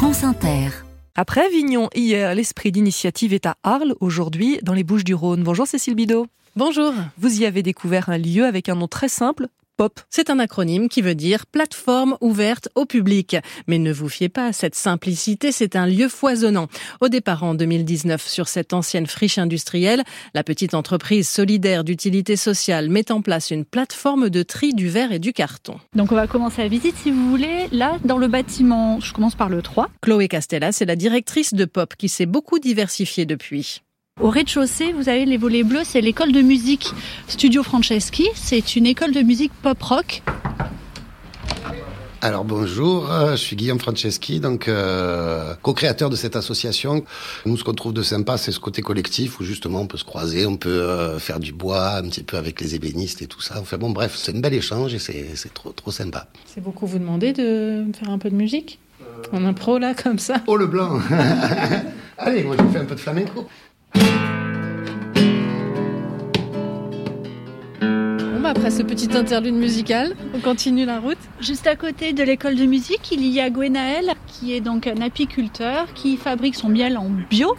France Inter. Après Avignon hier, l'esprit d'initiative est à Arles aujourd'hui, dans les Bouches du Rhône. Bonjour Cécile Bidot. Bonjour. Vous y avez découvert un lieu avec un nom très simple, POP. C'est un acronyme qui veut dire plateforme ouverte au public. Mais ne vous fiez pas à cette simplicité, c'est un lieu foisonnant. Au départ en 2019, sur cette ancienne friche industrielle, la petite entreprise solidaire d'utilité sociale met en place une plateforme de tri du verre et du carton. Donc on va commencer la visite si vous voulez. Là, dans le bâtiment, je commence par le 3. Chloé Castella, c'est la directrice de POP qui s'est beaucoup diversifiée depuis. Au rez-de-chaussée, vous avez les volets bleus, c'est l'école de musique Studio Franceschi. C'est une école de musique pop-rock. Alors bonjour, euh, je suis Guillaume Franceschi, donc euh, co-créateur de cette association. Nous, ce qu'on trouve de sympa, c'est ce côté collectif où justement on peut se croiser, on peut euh, faire du bois un petit peu avec les ébénistes et tout ça. Enfin bon, bref, c'est un bel échange et c'est trop trop sympa. C'est beaucoup vous demander de faire un peu de musique? En impro là comme ça? Oh le blanc Allez, moi je fais un peu de flamenco. thank you après ce petit interlude musical, on continue la route. Juste à côté de l'école de musique, il y a Gwenaël, qui est donc un apiculteur qui fabrique son miel en bio.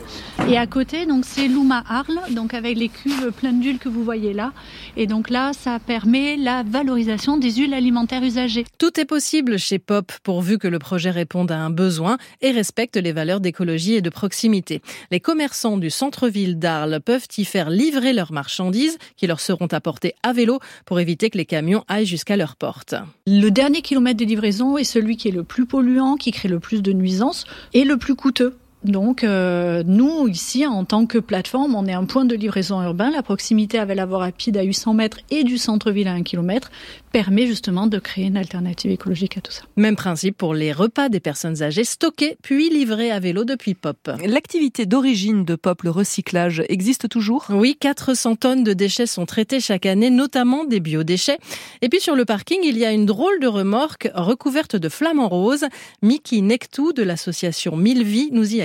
Et à côté, donc c'est Luma Arles, donc avec les cuves pleines d'huile que vous voyez là. Et donc là, ça permet la valorisation des huiles alimentaires usagées. Tout est possible chez Pop pourvu que le projet réponde à un besoin et respecte les valeurs d'écologie et de proximité. Les commerçants du centre-ville d'Arles peuvent y faire livrer leurs marchandises qui leur seront apportées à vélo pour éviter que les camions aillent jusqu'à leur porte. Le dernier kilomètre de livraison est celui qui est le plus polluant, qui crée le plus de nuisances et le plus coûteux. Donc euh, nous, ici, en tant que plateforme, on est un point de livraison urbain. La proximité avec la voie rapide à 800 mètres et du centre-ville à 1 km permet justement de créer une alternative écologique à tout ça. Même principe pour les repas des personnes âgées stockés puis livrés à vélo depuis Pop. L'activité d'origine de Pop, le recyclage, existe toujours? Oui, 400 tonnes de déchets sont traités chaque année, notamment des biodéchets. Et puis sur le parking, il y a une drôle de remorque recouverte de flamants roses. Mickey Nectou de l'association Mille Vies nous y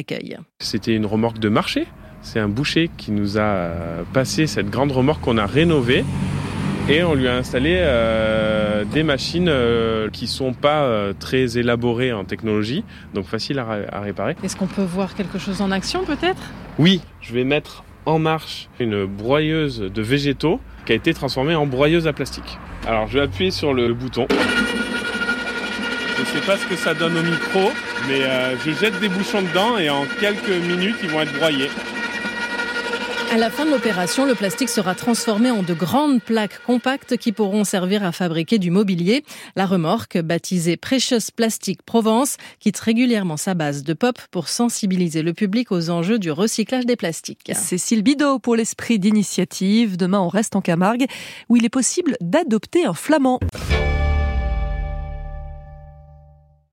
C'était une remorque de marché. C'est un boucher qui nous a passé cette grande remorque qu'on a rénovée et on lui a installé euh, des machines euh, qui sont pas euh, très élaborées en technologie, donc faciles à, à réparer. Est-ce qu'on peut voir quelque chose en action peut-être? Oui, je vais mettre en marche une broyeuse de végétaux qui a été transformée en broyeuse à plastique. Alors je vais appuyer sur le bouton. Je ne sais pas ce que ça donne au micro, mais euh, je jette des bouchons dedans et en quelques minutes ils vont être broyés. À la fin de l'opération, le plastique sera transformé en de grandes plaques compactes qui pourront servir à fabriquer du mobilier. La remorque, baptisée Precious Plastic Provence, quitte régulièrement sa base de pop pour sensibiliser le public aux enjeux du recyclage des plastiques. Cécile Bidot pour l'esprit d'initiative. Demain, on reste en Camargue où il est possible d'adopter un flamand.